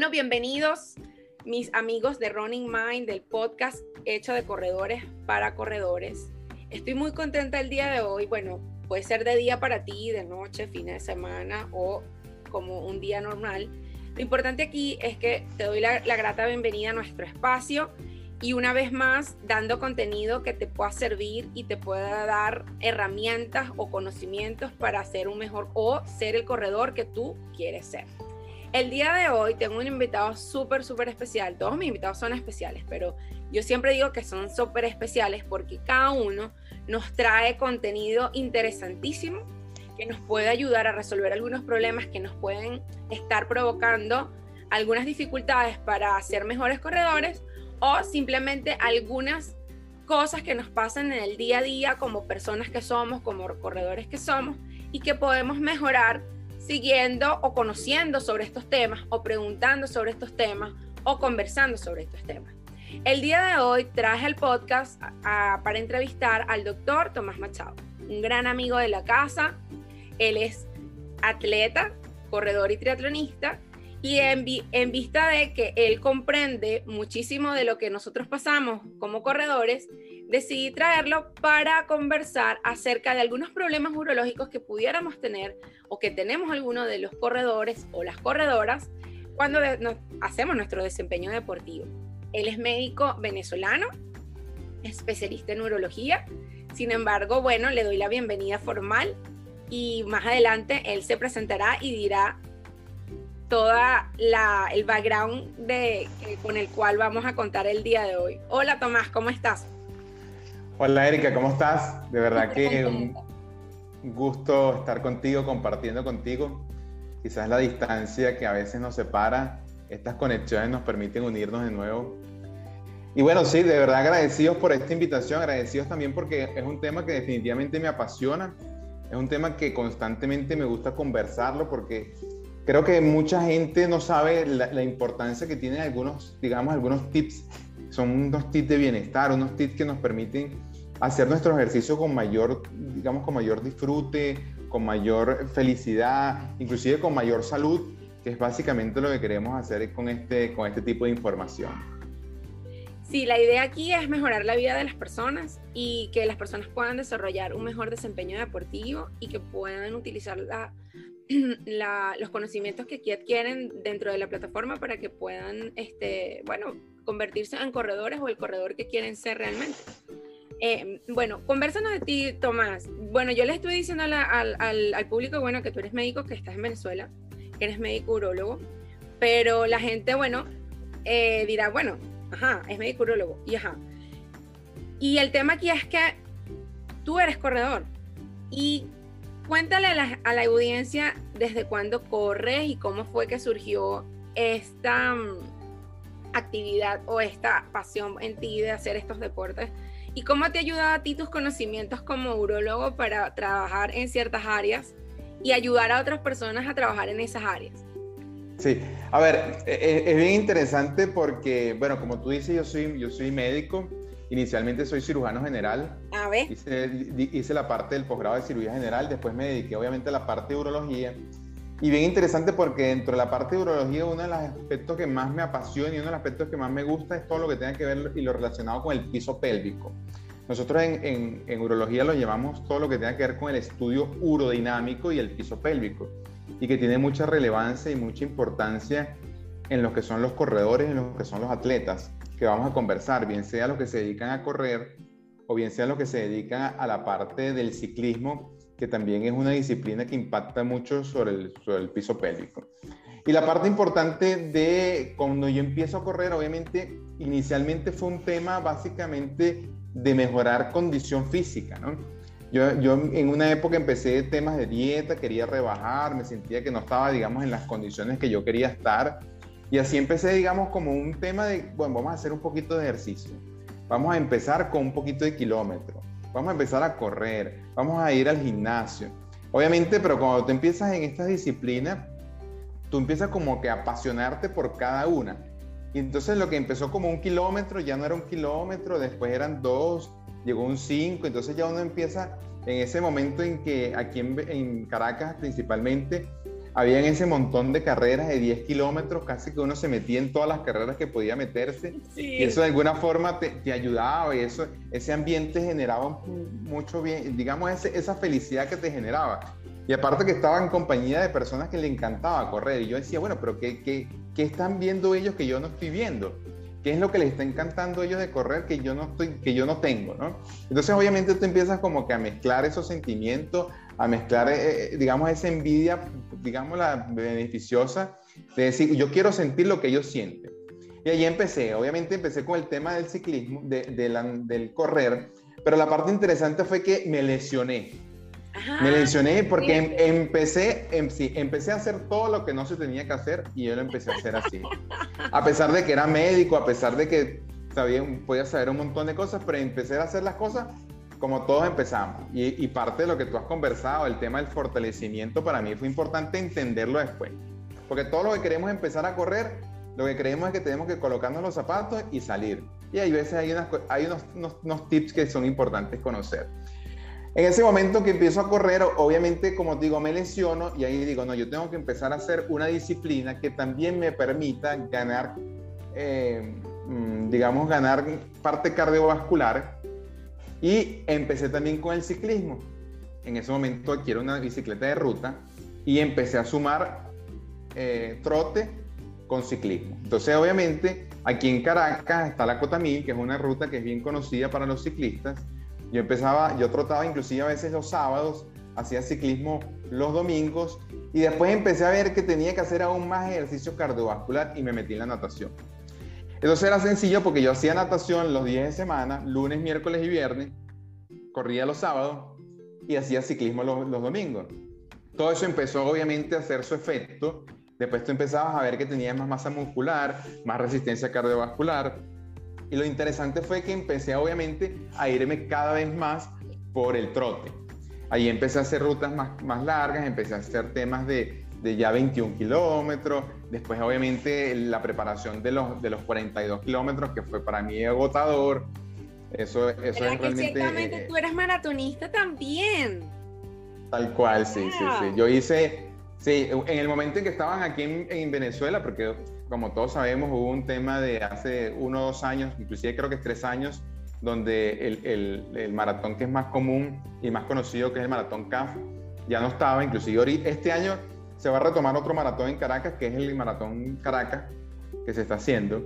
Bueno, bienvenidos mis amigos de Running Mind, del podcast hecho de corredores para corredores. Estoy muy contenta el día de hoy. Bueno, puede ser de día para ti, de noche, fin de semana o como un día normal. Lo importante aquí es que te doy la, la grata bienvenida a nuestro espacio y una vez más dando contenido que te pueda servir y te pueda dar herramientas o conocimientos para ser un mejor o ser el corredor que tú quieres ser. El día de hoy tengo un invitado súper, súper especial. Todos mis invitados son especiales, pero yo siempre digo que son súper especiales porque cada uno nos trae contenido interesantísimo que nos puede ayudar a resolver algunos problemas que nos pueden estar provocando algunas dificultades para ser mejores corredores o simplemente algunas cosas que nos pasan en el día a día como personas que somos, como corredores que somos y que podemos mejorar siguiendo o conociendo sobre estos temas o preguntando sobre estos temas o conversando sobre estos temas. El día de hoy traje el podcast para entrevistar al doctor Tomás Machado, un gran amigo de la casa. Él es atleta, corredor y triatlonista y en, en, vista de que él comprende muchísimo de lo que nosotros pasamos como corredores, decidí traerlo para conversar acerca de algunos problemas urológicos que pudiéramos tener o que tenemos algunos de los corredores o las corredoras cuando hacemos nuestro desempeño deportivo. Él es médico venezolano, especialista en urología. Sin embargo, bueno, le doy la bienvenida formal y más adelante él se presentará y dirá toda la, el background de, con el cual vamos a contar el día de hoy. Hola Tomás, ¿cómo estás? Hola Erika, ¿cómo estás? De verdad que un gusto estar contigo, compartiendo contigo. Quizás la distancia que a veces nos separa, estas conexiones nos permiten unirnos de nuevo. Y bueno, sí, de verdad agradecidos por esta invitación, agradecidos también porque es un tema que definitivamente me apasiona, es un tema que constantemente me gusta conversarlo porque creo que mucha gente no sabe la, importancia que tienen algunos, digamos, algunos tips. Son unos tips de bienestar, unos tips que nos permiten hacer nuestro ejercicio con mayor, digamos, con mayor disfrute, con mayor felicidad, inclusive con mayor salud, que es básicamente lo que queremos hacer con este, con este tipo de información. Sí, la idea aquí es mejorar la vida de las personas y que las personas puedan desarrollar un mejor desempeño deportivo y que puedan utilizar la, los conocimientos que aquí adquieren dentro de la plataforma para que puedan, este, bueno, convertirse en corredores o el corredor que quieren ser realmente. Eh, bueno, conversanos de ti, Tomás. Bueno, yo le estoy diciendo al, al, público, bueno, que tú eres médico, que estás en Venezuela, que eres médico urólogo, pero la gente, bueno, eh, dirá, bueno, ajá, es médico urólogo, y ajá. Y el tema aquí es que tú eres corredor. Y cuéntale a la, a la audiencia desde cuándo corres y cómo fue que surgió esta mm, actividad o esta pasión en ti de hacer estos deportes ¿Y cómo te ayuda a ti tus conocimientos como urólogo para trabajar en ciertas áreas y ayudar a otras personas a trabajar en esas áreas? Sí, a ver, e, e, es, bien interesante porque, bueno, como tú dices, yo soy, yo soy médico, inicialmente soy cirujano general. A ver. Hice, hice la parte del posgrado de cirugía general, después me dediqué obviamente a la parte de urología y bien interesante porque dentro de la parte de urología, uno de los aspectos que más me apasiona y uno de los aspectos que más me gusta es todo lo que tenga que ver y lo relacionado con el piso pélvico. Nosotros en, en, urología lo llamamos todo lo que tenga que ver con el estudio urodinámico y el piso pélvico y que tiene mucha relevancia y mucha importancia en lo que son los corredores, en lo que son los atletas, que vamos a conversar, bien sea los que se dedican a correr o bien sea los que se dedican a la parte del ciclismo que también es una disciplina que impacta mucho sobre el, piso pélvico. Y la parte importante de cuando yo empiezo a correr, obviamente, inicialmente fue un tema básicamente de mejorar condición física, ¿no? Yo, yo en una época empecé temas de dieta, quería rebajar, me sentía que no estaba, digamos, en las condiciones que yo quería estar. Y así empecé, digamos, como un tema de, bueno, vamos a hacer un poquito de ejercicio. Vamos a empezar con un poquito de kilómetro vamos a empezar a correr, vamos a ir al gimnasio. Obviamente, pero cuando tú empiezas en estas disciplinas, tú empiezas como que a apasionarte por cada una. Y entonces lo que empezó como un kilómetro ya no era un kilómetro, después eran dos, llegó un cinco, entonces ya uno empieza en ese momento en que aquí en, en Caracas principalmente había ese montón de carreras de 10 kilómetros, casi que uno se metía en todas las carreras que podía meterse. Y eso de alguna forma te, ayudaba y eso, ese ambiente generaba mucho bien, digamos, esa felicidad que te generaba. Y aparte que estaba en compañía de personas que le encantaba correr. Y yo decía, bueno, pero ¿qué, qué, qué están viendo ellos que yo no estoy viendo? ¿Qué es lo que les está encantando a ellos de correr que yo no, estoy, que yo no tengo? ¿no? Entonces obviamente tú empiezas como que a mezclar esos sentimientos, a mezclar, eh, eh, digamos, esa envidia, digamos, la beneficiosa, de decir, yo quiero sentir lo que ellos sienten. Y ahí empecé, obviamente empecé con el tema del ciclismo, de, del correr, pero la parte interesante fue que me lesioné. me lesioné porque em, empecé, em, sí, empecé a hacer todo lo que no se tenía que hacer y yo lo empecé a hacer así. A pesar de que era médico, a pesar de que sabía, podía saber un montón de cosas, pero empecé a hacer las cosas como todos empezamos, y, parte de lo que tú has conversado, el tema del fortalecimiento, para mí fue importante entenderlo después. Porque todo lo que queremos empezar a correr, lo que creemos es que tenemos que colocarnos los zapatos y salir. Y hay veces hay, hay unos, unos, tips que son importantes conocer. En ese momento que empiezo a correr, obviamente, como digo, me lesiono y ahí digo, no, yo tengo que empezar a hacer una disciplina que también me permita ganar, eh, mm, digamos, ganar parte cardiovascular y empecé también con el ciclismo. En ese momento adquiero una bicicleta de ruta y empecé a sumar eh, trote con ciclismo. Entonces, obviamente, aquí en Caracas está la Cota que es una ruta que es bien conocida para los ciclistas. Yo empezaba, yo trotaba inclusive a veces los sábados, hacía ciclismo los domingos y después empecé a ver que tenía que hacer aún más ejercicio cardiovascular y me metí en la natación. Entonces era sencillo porque yo hacía natación los días de semana, lunes, miércoles y viernes, corría los sábados y hacía ciclismo los, domingos. Todo eso empezó obviamente a hacer su efecto. Después tú empezabas a ver que tenías más masa muscular, más resistencia cardiovascular. Y lo interesante fue que empecé obviamente a irme cada vez más por el trote. Ahí empecé a hacer rutas más, más largas, empecé a hacer temas de, de ya 21 kilómetros, después obviamente la preparación de los, de los 42 kilómetros, que fue para mí agotador. Eso, eso es realmente... Ciertamente eh, tú eres maratonista también. Tal cual, sí, sí, sí. Yo hice, sí, en el momento en que estaban aquí en, Venezuela, porque como todos sabemos hubo un tema de hace uno o dos años, inclusive creo que es tres años, donde el, el, el, maratón que es más común y más conocido, que es el maratón CAF, ya no estaba, inclusive este año se va a retomar otro maratón en Caracas, que es el maratón Caracas, que se está haciendo.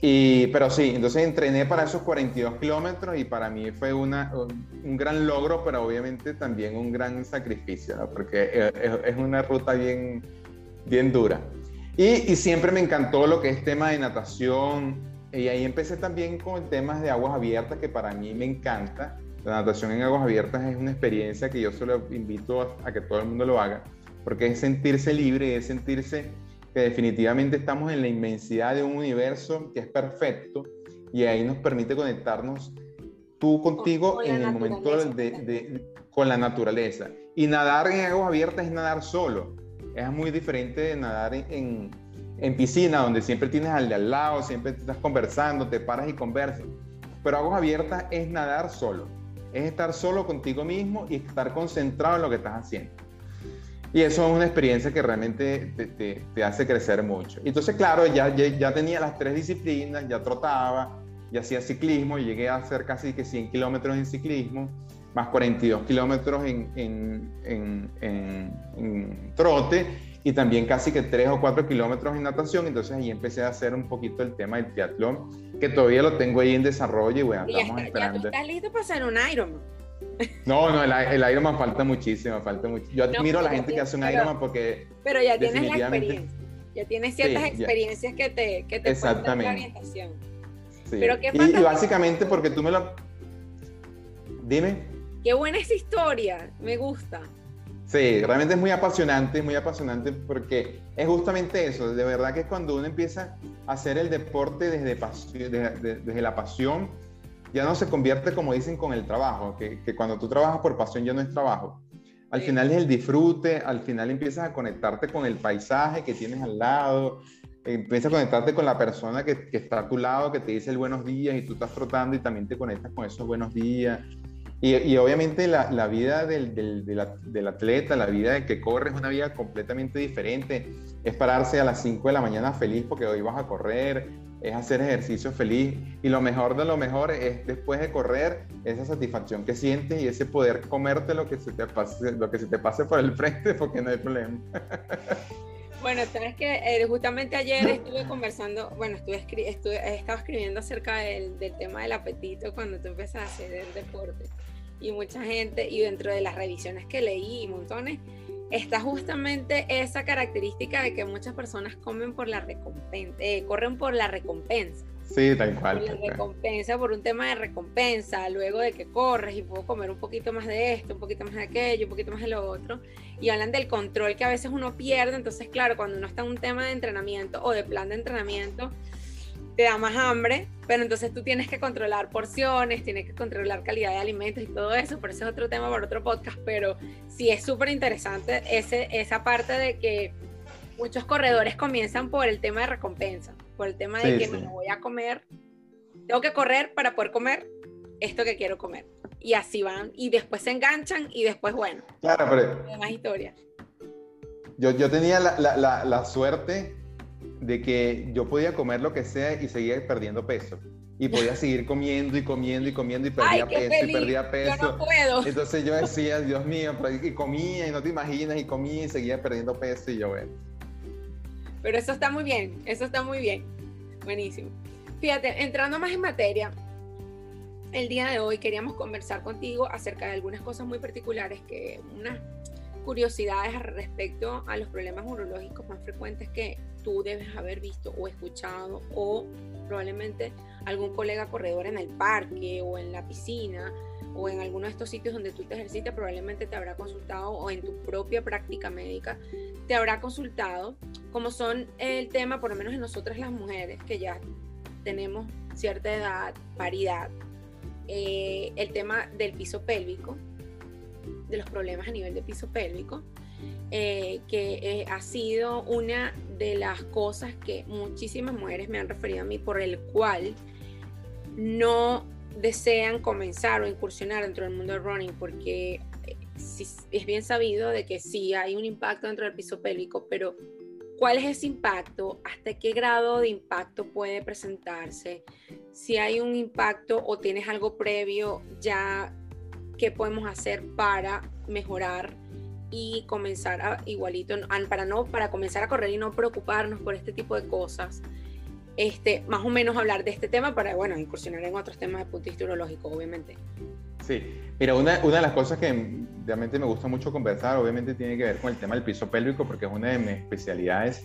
Y, pero sí, entonces entrené para esos 42 kilómetros y para mí fue una, un gran logro, pero obviamente también un gran sacrificio, porque es, una ruta bien, bien dura. Y, y, siempre me encantó lo que es tema de natación, y ahí empecé también con temas de aguas abiertas, que para mí me encanta. La natación en aguas abiertas es una experiencia que yo solo invito a que todo el mundo lo haga porque es sentirse libre, es sentirse que definitivamente estamos en la inmensidad de un universo que es perfecto y ahí nos permite conectarnos tú contigo en el momento de, con la naturaleza. Y nadar en aguas abiertas es nadar solo. Es muy diferente de nadar en, en, piscina, donde siempre tienes al de al lado, siempre estás conversando, te paras y conversas. Pero aguas abiertas es nadar solo. Es estar solo contigo mismo y estar concentrado en lo que estás haciendo. Y eso es una experiencia que realmente te, te, hace crecer mucho. Entonces, claro, ya, ya, tenía las tres disciplinas, ya trotaba, ya hacía ciclismo, llegué a hacer casi que 100 kilómetros en ciclismo, más 42 kilómetros en, en, en, trote y también casi que 3 o 4 kilómetros en natación. Entonces ahí empecé a hacer un poquito el tema del triatlón, que todavía lo tengo ahí en desarrollo y bueno, estamos esperando. Ya tú estás listo para hacer un Ironman. No, no, el, el Ironman falta muchísimo, falta mucho. Yo admiro a la gente que hace un Ironman porque... Pero ya tienes la experiencia, ya tienes ciertas experiencias que te, que te Exactamente. la orientación. Sí. Pero ¿qué y, y básicamente porque tú me lo... Dime. Qué buena esa historia, me gusta. Sí, realmente es muy apasionante, muy apasionante porque es justamente eso, de verdad que es cuando uno empieza a hacer el deporte desde, desde, desde la pasión ya no se convierte, como dicen, con el trabajo, que, que cuando tú trabajas por pasión ya no es trabajo. Al final es el disfrute, al final empiezas a conectarte con el paisaje que tienes al lado, empiezas a conectarte con la persona que, que, está a tu lado, que te dice el buenos días y tú estás trotando y también te conectas con esos buenos días. Y, obviamente la, la vida del, del, del, atleta, la vida del que corre es una vida completamente diferente. Es pararse a las 5 de la mañana feliz porque hoy vas a correr, es hacer ejercicio feliz. Y lo mejor de lo mejor es después de correr, esa satisfacción que sientes y ese poder comerte lo que se te pase, lo que se te pase por el frente porque no hay problema. Bueno, sabes que eh, justamente ayer estuve conversando, bueno, estuve, estuve he estado escribiendo acerca del, del, tema del apetito cuando tú empiezas a hacer el deporte y mucha gente, y dentro de las revisiones que leí y montones, está justamente esa característica de que muchas personas comen por la recompensa, eh, corren por la recompensa. Sí, tal cual. Por la recompensa, por un tema de recompensa, luego de que corres y puedo comer un poquito más de esto, un poquito más de aquello, un poquito más de lo otro. Y hablan del control que a veces uno pierde. Entonces, claro, cuando uno está en un tema de entrenamiento o de plan de entrenamiento, te da más hambre, pero entonces tú tienes que controlar porciones, tienes que controlar calidad de alimentos y todo eso, por eso es otro tema para otro podcast, pero sí es súper interesante ese, esa parte de que muchos corredores comienzan por el tema de recompensa, por el tema de que me voy a comer, tengo que correr para poder comer esto que quiero comer. Y así van, y después se enganchan y después, bueno, claro, pero... más historia. Yo, yo tenía la, la, la suerte de que yo podía comer lo que sea y seguía perdiendo peso. Y podía seguir comiendo y comiendo y comiendo y perdía peso y perdía peso. Yo no puedo. Entonces yo decía, Dios mío, y comía y no te imaginas y comía y seguía perdiendo peso y yo, bueno. Pero eso está muy bien, eso está muy bien. Buenísimo. Fíjate, entrando más en materia, el día de hoy queríamos conversar contigo acerca de algunas cosas muy particulares que unas curiosidades respecto a los problemas urológicos más frecuentes que tú debes haber visto o escuchado o probablemente algún colega corredor en el parque o en la piscina o en alguno de estos sitios donde tú te ejercitas probablemente te habrá consultado o en tu propia práctica médica te habrá consultado como son el tema por lo menos en nosotras las mujeres que ya tenemos cierta edad, paridad, eh, el tema del piso pélvico, de los problemas a nivel de piso pélvico, eh, que eh, ha sido una de las cosas que muchísimas mujeres me han referido a mí por el cual no desean comenzar o incursionar dentro del mundo del running porque eh, es bien sabido de que sí hay un impacto dentro del piso pélvico, pero ¿cuál es ese impacto? ¿Hasta qué grado de impacto puede presentarse? Si hay un impacto o tienes algo previo, ya qué podemos hacer para mejorar y comenzar a, igualito, para, no, para comenzar a correr y no preocuparnos por este tipo de cosas. Este, más o menos hablar de este tema para, bueno, incursionar en otros temas de punto urológico, obviamente. Sí, mira, una, una, de las cosas que realmente me gusta mucho conversar, obviamente tiene que ver con el tema del piso pélvico, porque es una de mis especialidades.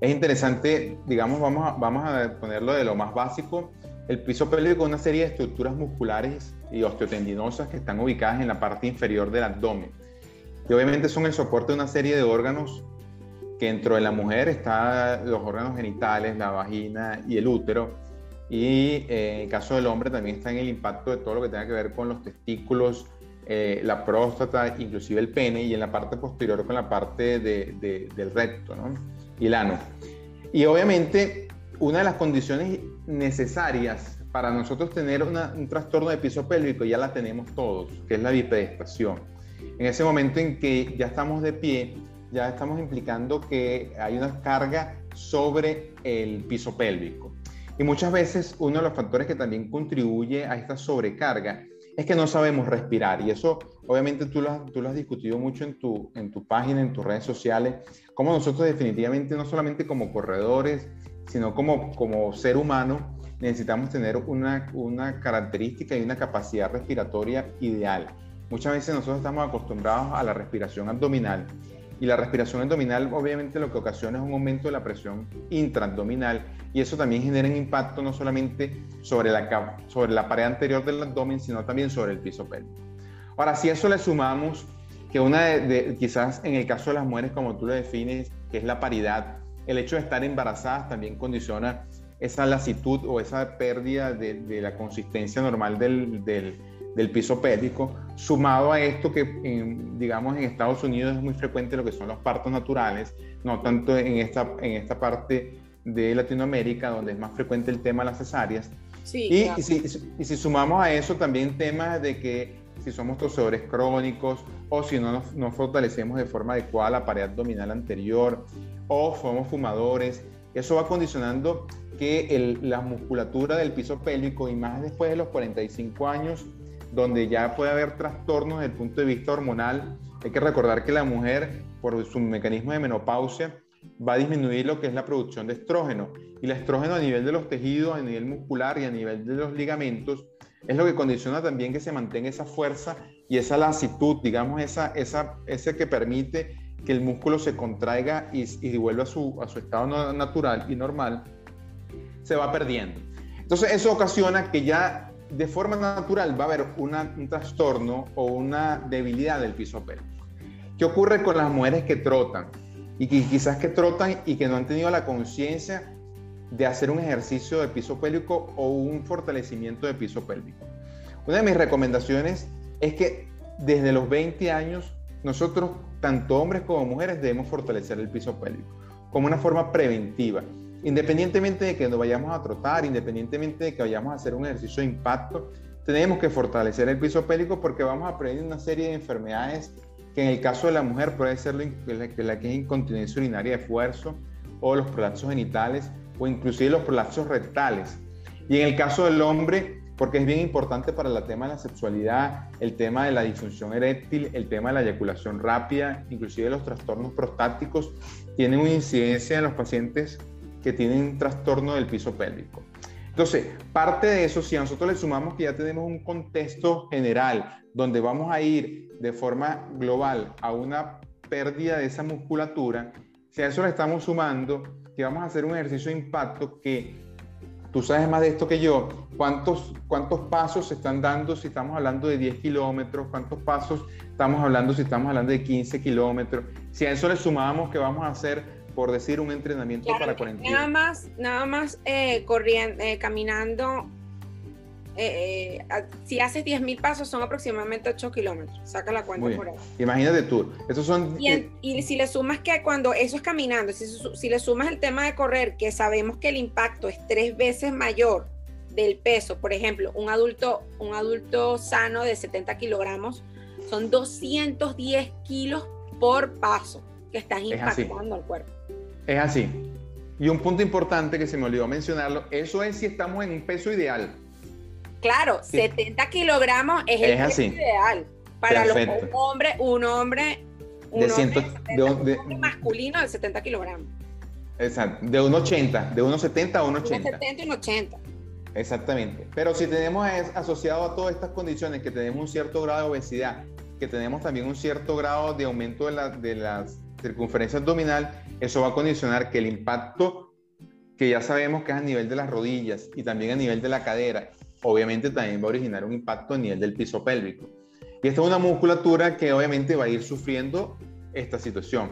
Es interesante, digamos, vamos a, vamos a ponerlo de lo más básico. El piso pélvico es una serie de estructuras musculares y osteotendinosas que están ubicadas en la parte inferior del abdomen y obviamente son el soporte de una serie de órganos que dentro de la mujer están los órganos genitales, la vagina y el útero. Y eh, en el caso del hombre también está en el impacto de todo lo que tenga que ver con los testículos, eh, la próstata, inclusive el pene, y en la parte posterior con la parte del recto y el ano. Y obviamente una de las condiciones necesarias para nosotros tener un trastorno de piso pélvico ya la tenemos todos, que es la bipedestación en ese momento en que ya estamos de pie, ya estamos implicando que hay una carga sobre el piso pélvico. Y muchas veces uno de los factores que también contribuye a esta sobrecarga es que no sabemos respirar. Y eso obviamente tú lo, tú lo has discutido mucho en tu, en tu página, en tus redes sociales, como nosotros definitivamente, no solamente como corredores, sino como, como ser humano, necesitamos tener una, una característica y una capacidad respiratoria ideal. Muchas veces nosotros estamos acostumbrados a la respiración abdominal y la respiración abdominal obviamente lo que ocasiona es un aumento de la presión intraabdominal y eso también genera un impacto no solamente sobre la, sobre la pared anterior del abdomen, sino también sobre el piso pélvico. Ahora, si a eso le sumamos que una de, quizás en el caso de las mujeres, como tú lo defines, que es la paridad, el hecho de estar embarazadas también condiciona esa lasitud o esa pérdida de, la consistencia normal del, del del piso pélvico, sumado a esto que, digamos, en Estados Unidos es muy frecuente lo que son los partos naturales, no tanto en esta, en esta parte de Latinoamérica, donde es más frecuente el tema de las cesáreas. Sí, y, si, y, si, sumamos a eso también temas de que si somos tosedores crónicos o si no nos, fortalecemos de forma adecuada la pared abdominal anterior o somos fumadores. Eso va condicionando que la musculatura del piso pélvico y más después de los 45 años, donde ya puede haber trastornos desde el punto de vista hormonal, hay que recordar que la mujer, por su mecanismo de menopausia, va a disminuir lo que es la producción de estrógeno. Y el estrógeno a nivel de los tejidos, a nivel muscular y a nivel de los ligamentos, es lo que condiciona también que se mantenga esa fuerza y esa lasitud, digamos, esa, esa, ese que permite que el músculo se contraiga y, y vuelva a su, a su estado natural y normal, se va perdiendo. Entonces eso ocasiona que ya de forma natural va a haber un trastorno o una debilidad del piso pélvico. ¿Qué ocurre con las mujeres que trotan? Y que quizás que trotan y que no han tenido la conciencia de hacer un ejercicio de piso pélvico o un fortalecimiento de piso pélvico. Una de mis recomendaciones es que desde los 20 años nosotros, tanto hombres como mujeres, debemos fortalecer el piso pélvico como una forma preventiva. Independientemente de que nos vayamos a trotar, independientemente de que vayamos a hacer un ejercicio de impacto, tenemos que fortalecer el piso pélvico porque vamos a prevenir una serie de enfermedades que en el caso de la mujer puede ser la que es incontinencia urinaria de esfuerzo o los prolapsos genitales o inclusive los prolapsos rectales. Y en el caso del hombre, porque es bien importante para el tema de la sexualidad, el tema de la disfunción eréctil, el tema de la eyaculación rápida, inclusive los trastornos prostáticos, tienen una incidencia en los pacientes que tienen trastorno del piso pélvico. Entonces, parte de eso, si a nosotros le sumamos que ya tenemos un contexto general donde vamos a ir de forma global a una pérdida de esa musculatura, si a eso le estamos sumando que vamos a hacer un ejercicio de impacto que tú sabes más de esto que yo, cuántos, cuántos pasos se están dando si estamos hablando de 10 kilómetros, cuántos pasos estamos hablando si estamos hablando de 15 kilómetros, si a eso le sumamos que vamos a hacer, por decir, un entrenamiento para 40 Nada más, nada más eh, corriendo, eh, caminando eh, si haces 10.000 pasos son aproximadamente 8 kilómetros. Saca la cuenta por ahí. Imagínate tú. Esos son... Y, si le sumas que cuando eso es caminando, si, le sumas el tema de correr, que sabemos que el impacto es tres veces mayor del peso, por ejemplo, un adulto, un adulto sano de 70 kilogramos, son 210 kilos por paso que estás impactando al cuerpo. Es así. Y un punto importante que se me olvidó mencionarlo, eso es si estamos en un peso ideal. Claro, 70 kilogramos es, el peso ideal. Para los, un hombre, un hombre, un de, masculino de 70 kilogramos. Exacto, de 1,80, de 1,70 a 1,80. 1,70 y 1,80. Exactamente. Pero si tenemos asociado a todas estas condiciones que tenemos un cierto grado de obesidad, que tenemos también un cierto grado de aumento de la, de la circunferencia abdominal, eso va a condicionar que el impacto que ya sabemos que es a nivel de las rodillas y también a nivel de la cadera obviamente también va a originar un impacto a nivel del piso pélvico. Y esta es una musculatura que obviamente va a ir sufriendo esta situación.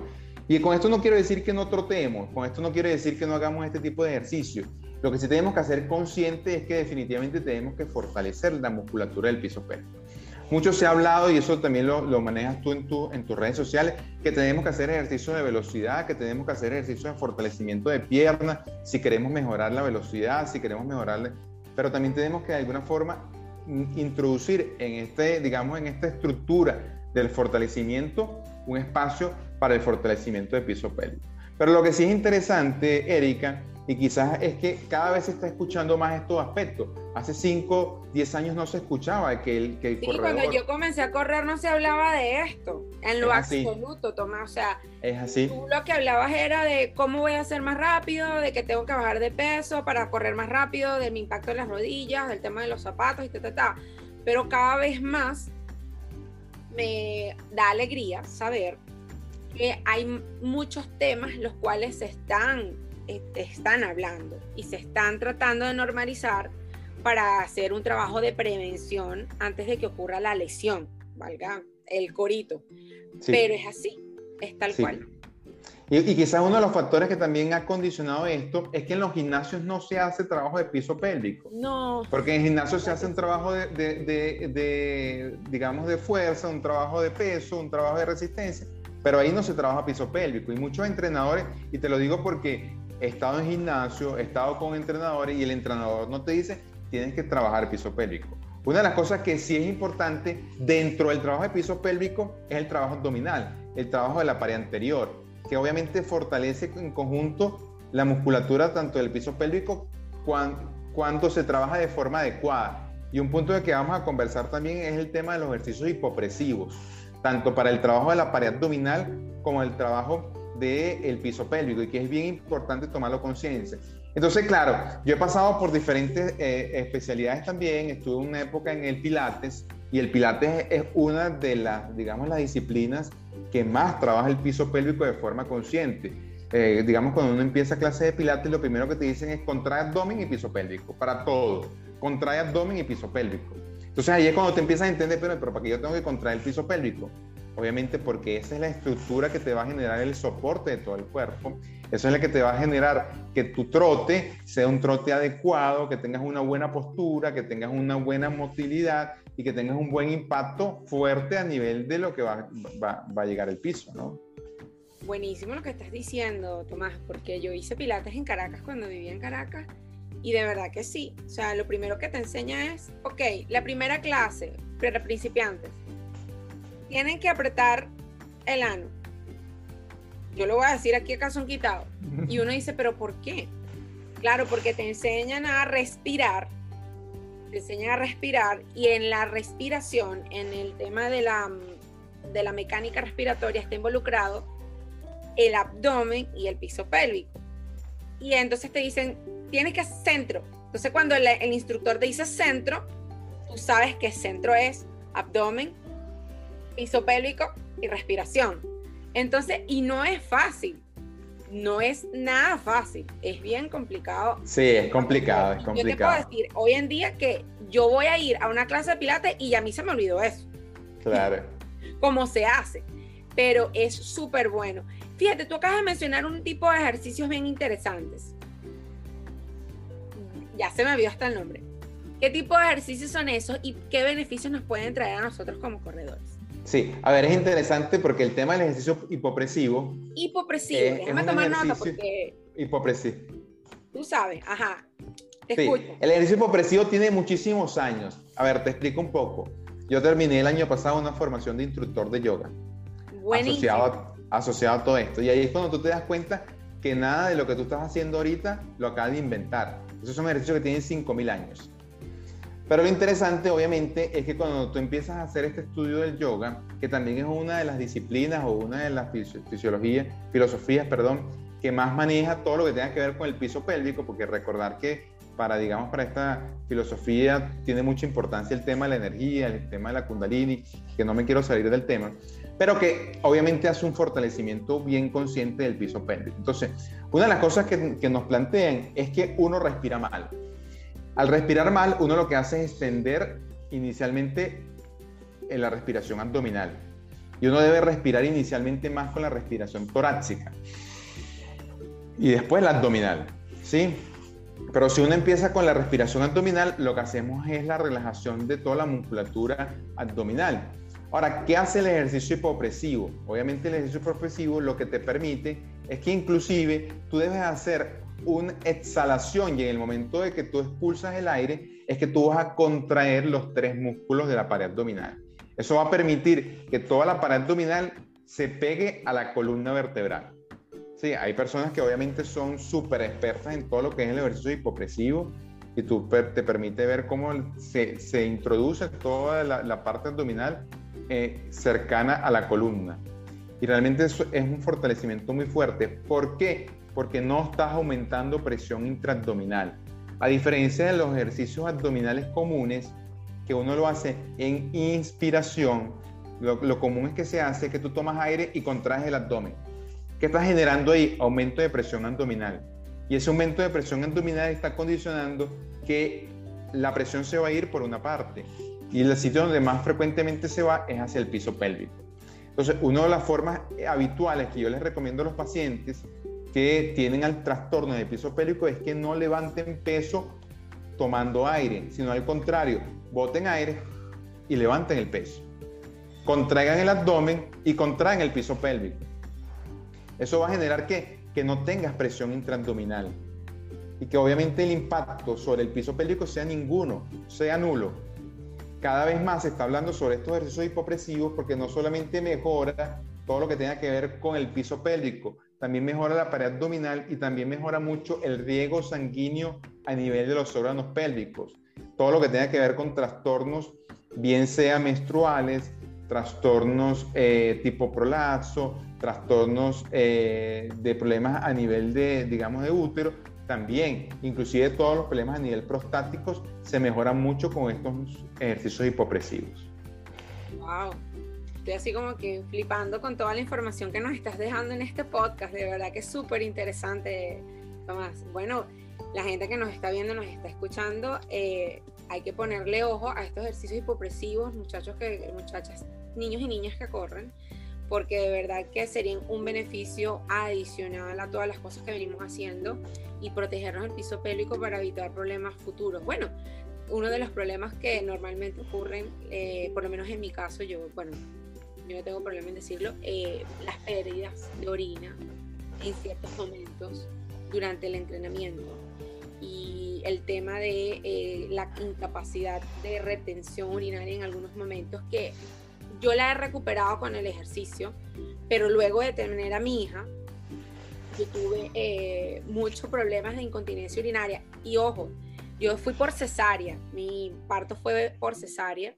Y con esto no quiero decir que no trotemos, con esto no quiero decir que no hagamos este tipo de ejercicio. Lo que sí tenemos que hacer consciente es que definitivamente tenemos que fortalecer la musculatura del piso pélvico. Mucho se ha hablado, y eso también lo, lo manejas tú en, tu, en tus redes sociales, que tenemos que hacer ejercicios de velocidad, que tenemos que hacer ejercicios de fortalecimiento de piernas, si queremos mejorar la velocidad, si queremos mejorar pero también tenemos que de alguna forma introducir en este, digamos, en esta estructura del fortalecimiento un espacio para el fortalecimiento de piso pélvico. Pero lo que sí es interesante, Erika, y quizás es que cada vez se está escuchando más estos aspectos. Hace 5, 10 años no se escuchaba que el, que sí, cuando yo comencé a correr no se hablaba de esto, en lo absoluto, Tomás. O sea, es así. tú lo que hablabas era de cómo voy a hacer más rápido, de que tengo que bajar de peso para correr más rápido, de mi impacto en las rodillas, del tema de los zapatos y ta, ta, ta. Pero cada vez más me da alegría saber que hay muchos temas los cuales se están están hablando y se están tratando de normalizar para hacer un trabajo de prevención antes de que ocurra la lesión, valga el corito. Pero es así, es tal cual. Y, y, quizás uno de los factores que también ha condicionado esto es que en los gimnasios no se hace trabajo de piso pélvico. No. Porque en gimnasios se hace un trabajo de, de, de, digamos, de fuerza, un trabajo de peso, un trabajo de resistencia, pero ahí no se trabaja piso pélvico. Y muchos entrenadores, y te lo digo porque he estado en gimnasio, he estado con entrenadores y el entrenador no te dice, tienes que trabajar piso pélvico. Una de las cosas que sí es importante dentro del trabajo de piso pélvico es el trabajo abdominal, el trabajo de la pared anterior, que obviamente fortalece en conjunto la musculatura tanto del piso pélvico cuando, se trabaja de forma adecuada. Y un punto de que vamos a conversar también es el tema de los ejercicios hipopresivos, tanto para el trabajo de la pared abdominal como el trabajo del piso pélvico, y que es bien importante tomarlo conciencia. Entonces, claro, yo he pasado por diferentes eh, especialidades también, estuve una época en el Pilates y el Pilates es una de las, digamos, las disciplinas que más trabaja el piso pélvico de forma consciente. Eh, digamos, cuando uno empieza clase de Pilates, lo primero que te dicen es contrae abdomen y piso pélvico, para todo. Contrae abdomen y piso pélvico. Entonces ahí es cuando te empiezas a entender, pero, pero ¿para qué yo tengo que contraer el piso pélvico? Obviamente porque esa es la estructura que te va a generar el soporte de todo el cuerpo. Eso es la que te va a generar que tu trote sea un trote adecuado, que tengas una buena postura, que tengas una buena motilidad y que tengas un buen impacto fuerte a nivel de lo que va, va, va a llegar el piso, ¿no? Buenísimo lo que estás diciendo, Tomás, porque yo hice pilates en Caracas cuando vivía en Caracas y de verdad que sí. O sea, lo primero que te enseña es, ok, la primera clase para principiantes, tienen que apretar el ano. Yo lo voy a decir aquí a un quitado. Y uno dice, pero ¿por qué? Claro, porque te enseñan a respirar, te enseñan a respirar y en la respiración, en el tema de la, de la mecánica respiratoria está involucrado el abdomen y el piso pélvico. Y entonces te dicen, tienes que centro. Entonces cuando el, el instructor te dice centro, tú sabes que centro es abdomen, piso pélvico y respiración. Entonces, y no es fácil. No es nada fácil, es bien complicado. Sí, es complicado, es complicado. Yo te puedo decir hoy en día que yo voy a ir a una clase de pilates y a mí se me olvidó eso. Claro. Cómo se hace, pero es súper bueno. Fíjate, tú acabas de mencionar un tipo de ejercicios bien interesantes. Ya se me olvidó hasta el nombre. ¿Qué tipo de ejercicios son esos y qué beneficios nos pueden traer a nosotros como corredores? Sí, a ver, es interesante porque el tema del ejercicio hipopresivo. Hipopresivo, déjame tomar nota porque. Hipopresivo. Tú sabes, ajá. Te sí, el ejercicio hipopresivo tiene muchísimos años. A ver, te explico un poco. Yo terminé el año pasado una formación de instructor de yoga. Buenísimo. Asociado a, asociado a todo esto. Y ahí es cuando tú te das cuenta que nada de lo que tú estás haciendo ahorita lo acabas de inventar. Esos son ejercicios que tienen 5.000 años. Pero lo interesante, obviamente, es que cuando tú empiezas a hacer este estudio del yoga, que también es una de las disciplinas o una de las fisiologías, filosofías, perdón, que más maneja todo lo que tenga que ver con el piso pélvico, porque recordar que para, digamos, para esta filosofía tiene mucha importancia el tema de la energía, el tema de la kundalini, que no me quiero salir del tema, pero que obviamente hace un fortalecimiento bien consciente del piso pélvico. Entonces, una de las cosas que, que nos plantean es que uno respira mal. Al respirar mal, uno lo que hace es extender inicialmente en la respiración abdominal. Y uno debe respirar inicialmente más con la respiración torácica. Y después la abdominal. ¿Sí? Pero si uno empieza con la respiración abdominal, lo que hacemos es la relajación de toda la musculatura abdominal. Ahora, ¿qué hace el ejercicio hipopresivo? Obviamente el ejercicio hipopresivo lo que te permite es que inclusive tú debes hacer una exhalación y en el momento de que tú expulsas el aire es que tú vas a contraer los tres músculos de la pared abdominal. Eso va a permitir que toda la pared abdominal se pegue a la columna vertebral. Sí, hay personas que obviamente son súper expertas en todo lo que es el ejercicio hipopresivo y tú te permite ver cómo se, se introduce toda la, parte abdominal eh, cercana a la columna. Y realmente eso es un fortalecimiento muy fuerte. ¿Por qué? Porque no estás aumentando presión intraabdominal. A diferencia de los ejercicios abdominales comunes, que uno lo hace en inspiración, lo, común es que se hace que tú tomas aire y contraes el abdomen. ¿Qué estás generando ahí? Aumento de presión abdominal. Y ese aumento de presión abdominal está condicionando que la presión se va a ir por una parte. Y el sitio donde más frecuentemente se va es hacia el piso pélvico. Entonces, una de las formas habituales que yo les recomiendo a los pacientes que tienen al trastorno del piso pélvico es que no levanten peso tomando aire, sino al contrario, boten aire y levanten el peso. Contraigan el abdomen y contraen el piso pélvico. Eso va a generar que, que no tengas presión intraabdominal y que obviamente el impacto sobre el piso pélvico sea ninguno, sea nulo. cada vez más se está hablando sobre estos ejercicios hipopresivos porque no solamente mejora todo lo que tenga que ver con el piso pélvico, también mejora la pared abdominal y también mejora mucho el riego sanguíneo a nivel de los órganos pélvicos. Todo lo que tenga que ver con trastornos, bien sea menstruales, trastornos eh, tipo prolapso, trastornos eh, de problemas a nivel de, digamos, de útero, también, inclusive todos los problemas a nivel prostáticos se mejoran mucho con estos ejercicios hipopresivos. Wow, estoy así como que flipando con toda la información que nos estás dejando en este podcast, de verdad que es súper interesante, Tomás. Bueno, la gente que nos está viendo, nos está escuchando, eh, hay que ponerle ojo a estos ejercicios hipopresivos, muchachos que, muchachas, niños y niñas que corren, porque de verdad que serían un beneficio adicional a todas las cosas que venimos haciendo y protegernos el piso pélvico para evitar problemas futuros. Bueno, uno de los problemas que normalmente ocurren, eh, por lo menos en mi caso, yo, bueno, yo no tengo problema en decirlo, eh, las pérdidas de orina en ciertos momentos durante el entrenamiento y el tema de eh, la incapacidad de retención urinaria en algunos momentos que yo la he recuperado con el ejercicio, pero luego de tener a mi hija, yo tuve eh, muchos problemas de incontinencia urinaria. Y ojo, yo fui por cesárea, mi parto fue por cesárea.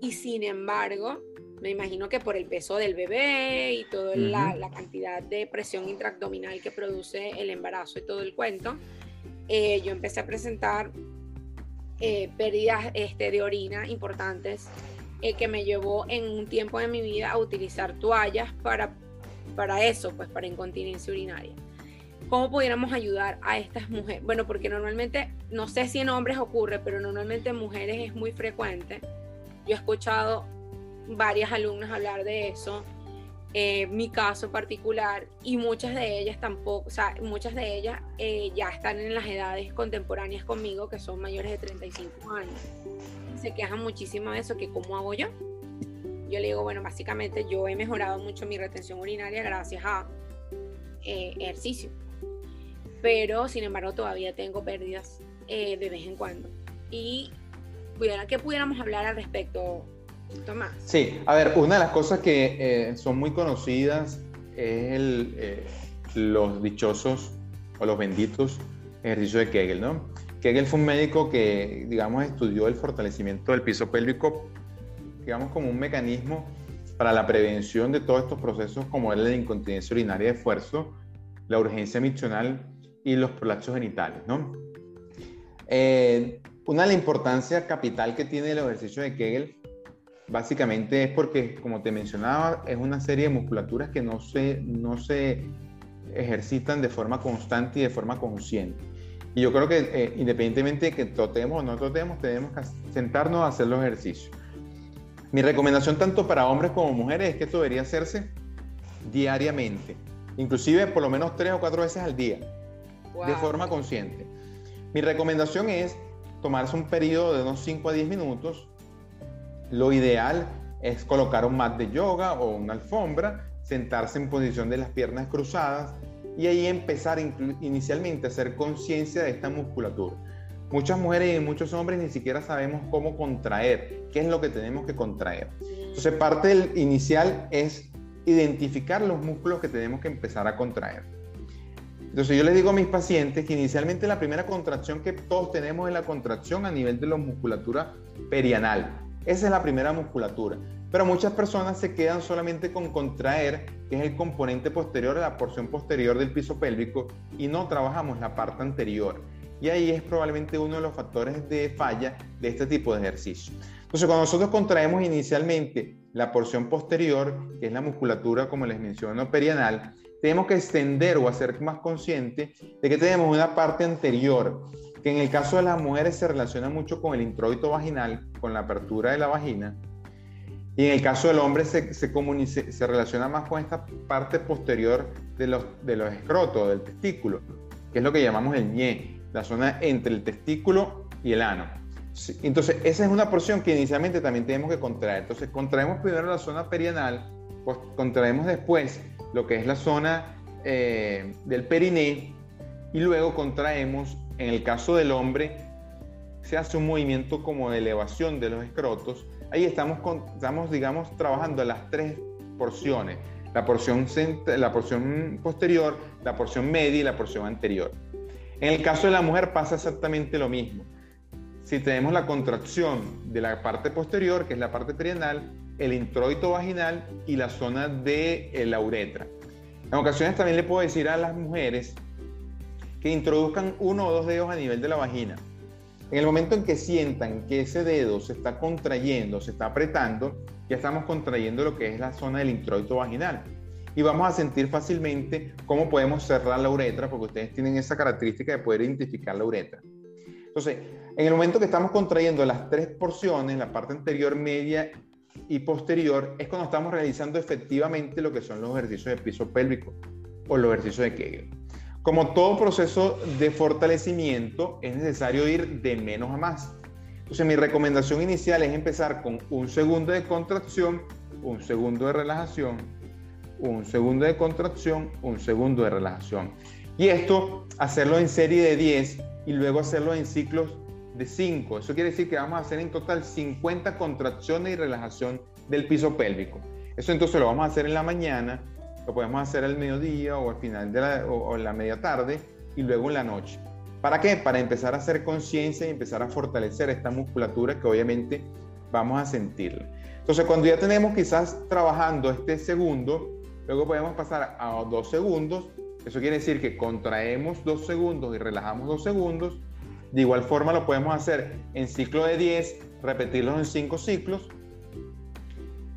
Y sin embargo, me imagino que por el peso del bebé y toda la, cantidad de presión intraabdominal que produce el embarazo y todo el cuento, eh, yo empecé a presentar eh, pérdidas este, de orina importantes eh, que me llevó en un tiempo de mi vida a utilizar toallas para, para eso, pues para incontinencia urinaria. ¿Cómo pudiéramos ayudar a estas mujeres? Bueno, porque normalmente, no sé si en hombres ocurre, pero normalmente en mujeres es muy frecuente. Yo he escuchado varias alumnas hablar de eso, eh, mi caso particular, y muchas de ellas tampoco, o sea, muchas de ellas eh, ya están en las edades contemporáneas conmigo, que son mayores de 35 años se quejan muchísimo de eso, que cómo hago yo. Yo le digo, bueno, básicamente yo he mejorado mucho mi retención urinaria gracias a eh, ejercicio. Pero, sin embargo, todavía tengo pérdidas eh, de vez en cuando. Y pudiera, que pudiéramos hablar al respecto, Tomás. Sí, a ver, una de las cosas que eh, son muy conocidas es el, los dichosos o los benditos ejercicios de Kegel, ¿no? Kegel fue un médico que, digamos, estudió el fortalecimiento del piso pélvico, digamos, como un mecanismo para la prevención de todos estos procesos como es la incontinencia urinaria de esfuerzo, la urgencia miccional y los prolapsos genitales, ¿no? Eh, una de las importancias capital que tiene el ejercicio de Kegel básicamente es porque, como te mencionaba, es una serie de musculaturas que no se, no se ejercitan de forma constante y de forma consciente. Y yo creo que eh, independientemente de que totemos o no totemos, tenemos que sentarnos a hacer los ejercicios. Mi recomendación tanto para hombres como mujeres es que esto debería hacerse diariamente, inclusive por lo menos tres o cuatro veces al día, de forma consciente. Mi recomendación es tomarse un periodo de unos 5 a 10 minutos. Lo ideal es colocar un mat de yoga o una alfombra, sentarse en posición de las piernas cruzadas, y ahí empezar inicialmente a hacer conciencia de esta musculatura. Muchas mujeres y muchos hombres ni siquiera sabemos cómo contraer, qué es lo que tenemos que contraer. Entonces, parte del inicial es identificar los músculos que tenemos que empezar a contraer. Entonces, yo les digo a mis pacientes que inicialmente la primera contracción que todos tenemos es la contracción a nivel de la musculatura perianal. Esa es la primera musculatura. Pero muchas personas se quedan solamente con contraer, que es el componente posterior, la porción posterior del piso pélvico, y no trabajamos la parte anterior. Y ahí es probablemente uno de los factores de falla de este tipo de ejercicio. Entonces, cuando nosotros contraemos inicialmente la porción posterior, que es la musculatura, como les menciono, perianal, tenemos que extender o hacer más consciente de que tenemos una parte anterior, que en el caso de las mujeres se relaciona mucho con el introito vaginal, con la apertura de la vagina, y en el caso del hombre se, se, se, relaciona más con esta parte posterior de los, de los escrotos, del testículo, que es lo que llamamos el ñe, la zona entre el testículo y el ano. Entonces, esa es una porción que inicialmente también tenemos que contraer. Entonces, contraemos primero la zona perianal, pues contraemos después lo que es la zona eh, del periné y luego contraemos, en el caso del hombre, se hace un movimiento como de elevación de los escrotos, ahí estamos, estamos digamos, trabajando las tres porciones, la porción, la porción posterior, la porción media y la porción anterior. En el caso de la mujer pasa exactamente lo mismo. Si tenemos la contracción de la parte posterior, que es la parte perianal, el introito vaginal y la zona de eh, la uretra. En ocasiones también le puedo decir a las mujeres que introduzcan uno o dos dedos a nivel de la vagina. En el momento en que sientan que ese dedo se está contrayendo, se está apretando, ya estamos contrayendo lo que es la zona del introito vaginal. Y vamos a sentir fácilmente cómo podemos cerrar la uretra, porque ustedes tienen esa característica de poder identificar la uretra. Entonces, en el momento que estamos contrayendo las tres porciones, la parte anterior, media y posterior, es cuando estamos realizando efectivamente lo que son los ejercicios de piso pélvico o los ejercicios de Kegel. Como todo proceso de fortalecimiento, es necesario ir de menos a más. Entonces, mi recomendación inicial es empezar con un segundo de contracción, un segundo de relajación, un segundo de contracción, un segundo de relajación. Y esto, hacerlo en serie de 10 y luego hacerlo en ciclos de 5. Eso quiere decir que vamos a hacer en total 50 contracciones y relajación del piso pélvico. Eso entonces lo vamos a hacer en la mañana, lo podemos hacer al mediodía o al final de la, o, en la media tarde y luego en la noche. ¿Para qué? Para empezar a hacer conciencia y empezar a fortalecer esta musculatura que obviamente vamos a sentirla. Entonces, cuando ya tenemos quizás trabajando este segundo, luego podemos pasar a dos segundos. Eso quiere decir que contraemos dos segundos y relajamos dos segundos de igual forma lo podemos hacer en ciclo de 10, repetirlos en 5 ciclos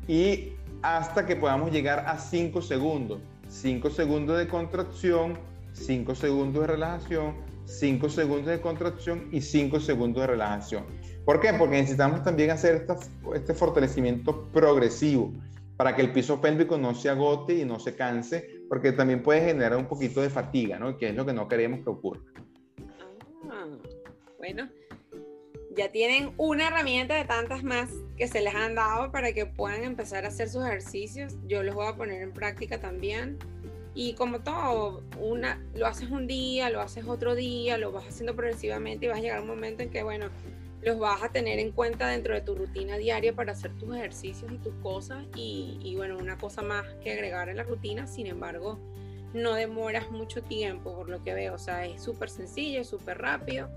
y hasta que podamos llegar a 5 segundos. 5 segundos de contracción, 5 segundos de relajación, 5 segundos de contracción y 5 segundos de relajación. ¿Por qué? Porque necesitamos también hacer este fortalecimiento progresivo para que el piso pélvico no se agote y no se canse, porque también puede generar un poquito de fatiga, ¿no? que es lo que no queremos que ocurra. Bueno, ya tienen una herramienta de tantas más que se les han dado para que puedan empezar a hacer sus ejercicios. Yo los voy a poner en práctica también. Y como todo, una, lo haces un día, lo haces otro día, lo vas haciendo progresivamente y vas a llegar a un momento en que, bueno, los vas a tener en cuenta dentro de tu rutina diaria para hacer tus ejercicios y tus cosas. Y, y bueno, una cosa más que agregar en la rutina, sin embargo, no demoras mucho tiempo por lo que veo. O sea, es súper sencillo, súper rápido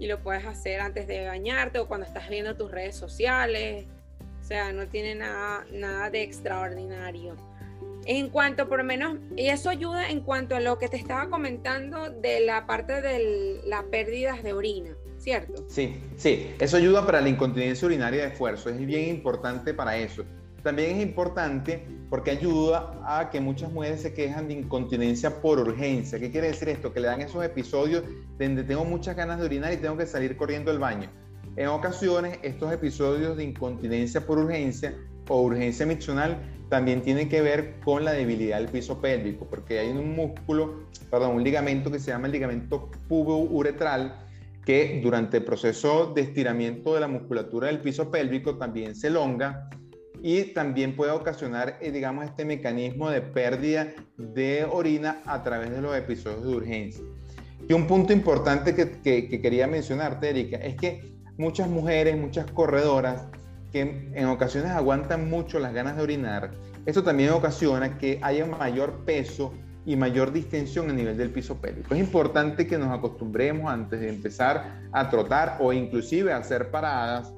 y lo puedes hacer antes de bañarte o cuando estás viendo tus redes sociales. O sea, no tiene nada, nada de extraordinario. En cuanto, por lo menos, y eso ayuda en cuanto a lo que te estaba comentando de la parte de las pérdidas de orina, ¿cierto? Sí, sí, eso ayuda para la incontinencia urinaria de esfuerzo, es bien importante para eso. También es importante porque ayuda a que muchas mujeres se quejan de incontinencia por urgencia. ¿Qué quiere decir esto? Que le dan esos episodios donde tengo muchas ganas de orinar y tengo que salir corriendo al baño. En ocasiones, estos episodios de incontinencia por urgencia o urgencia miccional también tienen que ver con la debilidad del piso pélvico, porque hay un músculo, perdón, un ligamento que se llama el ligamento pubouretral, que durante el proceso de estiramiento de la musculatura del piso pélvico también se elonga y también puede ocasionar, eh, digamos, este mecanismo de pérdida de orina a través de los episodios de urgencia. Y un punto importante que, que, quería mencionarte, Erika, es que muchas mujeres, muchas corredoras, que en ocasiones aguantan mucho las ganas de orinar, esto también ocasiona que haya mayor peso y mayor distensión a nivel del piso pélvico. Es importante que nos acostumbremos antes de empezar a trotar o inclusive a hacer paradas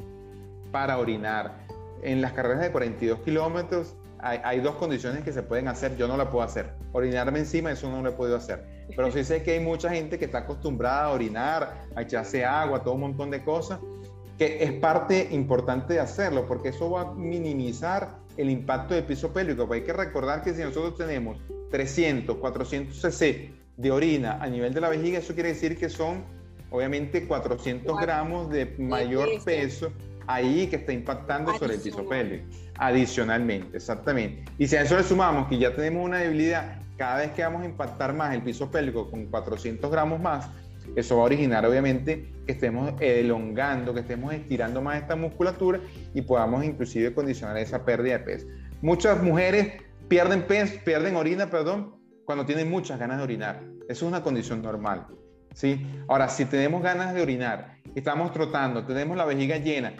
para orinar en las carreras de 42 kilómetros hay, dos condiciones que se pueden hacer, yo no la puedo hacer. Orinarme encima, eso no lo he podido hacer. Pero sí sé que hay mucha gente que está acostumbrada a orinar, a echarse agua, todo un montón de cosas, que es parte importante de hacerlo, porque eso va a minimizar el impacto del piso pélvico. Pues hay que recordar que si nosotros tenemos 300, 400 cc de orina a nivel de la vejiga, eso quiere decir que son obviamente 400 gramos de mayor peso ahí que está impactando sobre el piso pélvico. Adicionalmente, exactamente. Y si a eso le sumamos que ya tenemos una debilidad, cada vez que vamos a impactar más el piso pélvico con 400 gramos más, eso va a originar obviamente que estemos elongando, que estemos estirando más esta musculatura y podamos inclusive condicionar esa pérdida de peso. Muchas mujeres pierden peso, pierden orina, perdón, cuando tienen muchas ganas de orinar. Eso es una condición normal. ¿sí? Ahora, si tenemos ganas de orinar, estamos trotando, tenemos la vejiga llena,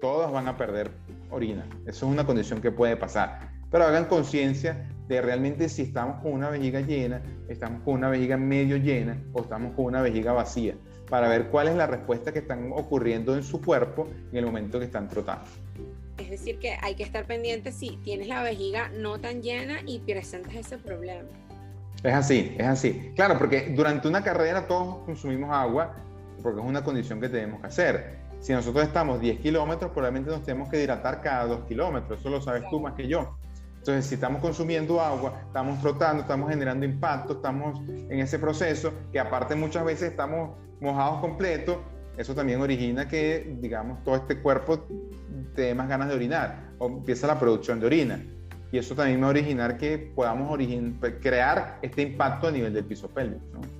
todos van a perder orina. Eso es una condición que puede pasar. Pero hagan conciencia de realmente si estamos con una vejiga llena, estamos con una vejiga medio llena o estamos con una vejiga vacía, para ver cuál es la respuesta que están ocurriendo en su cuerpo en el momento que están trotando. Es decir, que hay que estar pendiente si tienes la vejiga no tan llena y presentas ese problema. Es así, es así. Claro, porque durante una carrera todos consumimos agua porque es una condición que tenemos que hacer. Si nosotros estamos 10 kilómetros, probablemente nos tenemos que hidratar cada 2 kilómetros. Eso lo sabes tú más que yo. Entonces, si estamos consumiendo agua, estamos flotando, estamos generando impacto, estamos en ese proceso, que aparte muchas veces estamos mojados completos, eso también origina que, digamos, todo este cuerpo te dé más ganas de orinar o empieza la producción de orina y eso también va a originar que podamos crear este impacto a nivel del piso pélvico. ¿no?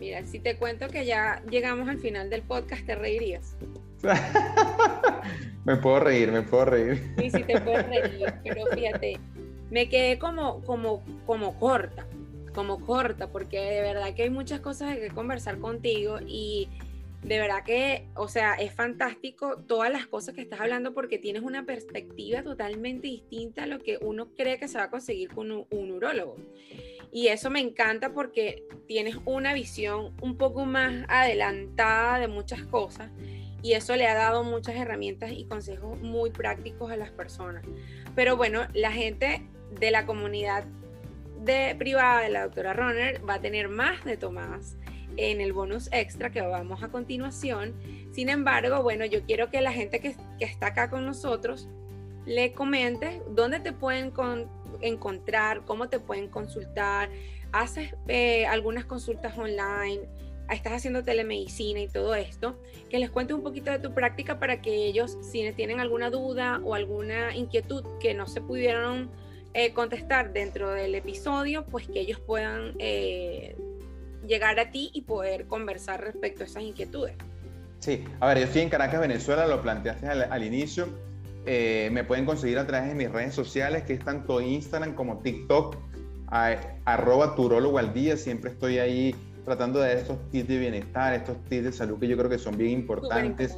Mira, si te cuento que ya llegamos al final del podcast, ¿te reirías? me puedo reír, me puedo reír. Sí, sí te puedes reír, pero fíjate, me quedé como, como, como corta, como corta, porque de verdad que hay muchas cosas de que conversar contigo y de verdad que, o sea, es fantástico todas las cosas que estás hablando porque tienes una perspectiva totalmente distinta a lo que uno cree que se va a conseguir con un, un urólogo. Y eso me encanta porque tienes una visión un poco más adelantada de muchas cosas y eso le ha dado muchas herramientas y consejos muy prácticos a las personas. Pero bueno, la gente de la comunidad de privada de la doctora Runner va a tener más de Tomás en el bonus extra que vamos a continuación. Sin embargo, bueno, yo quiero que la gente que, está acá con nosotros le comente dónde te pueden encontrar, cómo te pueden consultar, haces eh, algunas consultas online, estás haciendo telemedicina y todo esto, que les cuentes un poquito de tu práctica para que ellos, si tienen alguna duda o alguna inquietud que no se pudieron eh, contestar dentro del episodio, pues que ellos puedan eh, llegar a ti y poder conversar respecto a esas inquietudes. Sí, a ver, yo estoy en Caracas, Venezuela, lo planteaste al, inicio. Eh, me pueden conseguir a través de mis redes sociales, que es tanto Instagram como TikTok, arroba turólogo al día. Siempre estoy ahí tratando de dar estos tips de bienestar, estos tips de salud que yo creo que son bien importantes.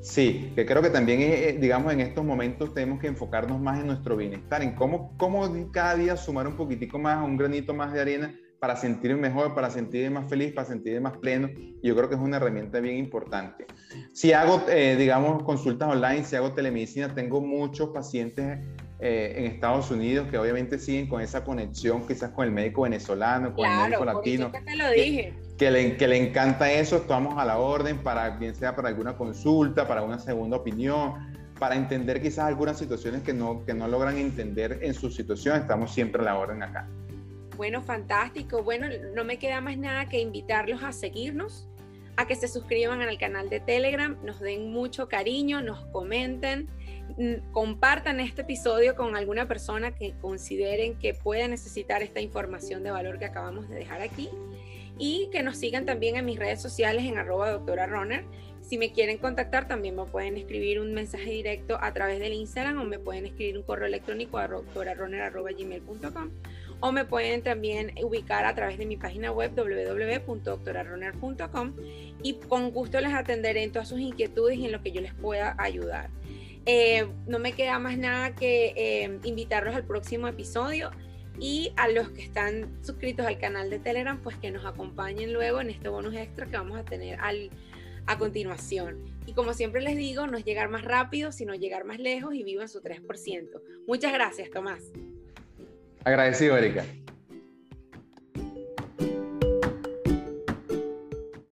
Sí, que creo que también, eh, digamos, en estos momentos tenemos que enfocarnos más en nuestro bienestar, en cómo, cómo cada día sumar un poquitico más, un granito más de arena para sentirme mejor, para sentirme más feliz, para sentirme más pleno. Y yo creo que es una herramienta bien importante. Si hago, eh, digamos, consultas online, si hago telemedicina, tengo muchos pacientes eh, en Estados Unidos que obviamente siguen con esa conexión quizás con el médico venezolano, con el médico latino. Que, te lo dije. Que, le, que le encanta eso, estamos a la orden para, bien sea para alguna consulta, para una segunda opinión, para entender quizás algunas situaciones que no, que no logran entender en su situación, estamos siempre a la orden acá. Bueno, fantástico. Bueno, no me queda más nada que invitarlos a seguirnos, a que se suscriban al canal de Telegram, nos den mucho cariño, nos comenten, compartan este episodio con alguna persona que consideren que pueda necesitar esta información de valor que acabamos de dejar aquí y que nos sigan también en mis redes sociales en arroba doctora. Si me quieren contactar, también me pueden escribir un mensaje directo a través del Instagram o me pueden escribir un correo electrónico a doctorarunner.gmail.com o me pueden también ubicar a través de mi página web www.doctorarunner.com y con gusto les atenderé en todas sus inquietudes y en lo que yo les pueda ayudar. Eh, no me queda más nada que eh, invitarlos al próximo episodio y a los que están suscritos al canal de Telegram, pues que nos acompañen luego en este bonus extra que vamos a tener al, a continuación. Y como siempre les digo, no es llegar más rápido, sino llegar más lejos y vivo en su 3%. Muchas gracias, Tomás. Agradecido, Erika.